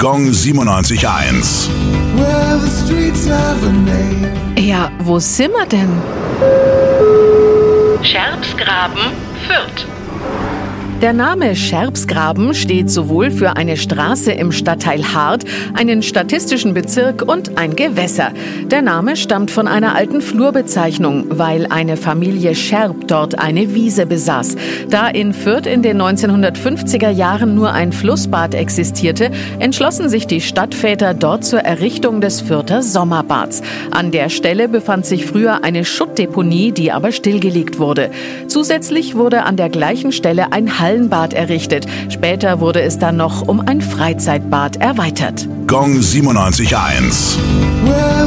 Gong 97.1. Well, the streets have a name. Ja, wo sind wir denn? Scherbsgraben, Fürth. Der Name Scherbsgraben steht sowohl für eine Straße im Stadtteil Hart, einen statistischen Bezirk und ein Gewässer. Der Name stammt von einer alten Flurbezeichnung, weil eine Familie Scherb dort eine Wiese besaß. Da in Fürth in den 1950er Jahren nur ein Flussbad existierte, entschlossen sich die Stadtväter dort zur Errichtung des Fürther Sommerbads. An der Stelle befand sich früher eine Schuttdeponie, die aber stillgelegt wurde. Zusätzlich wurde an der gleichen Stelle ein Hallenbad errichtet. Später wurde es dann noch um ein Freizeitbad erweitert. Gong 97.1. Well,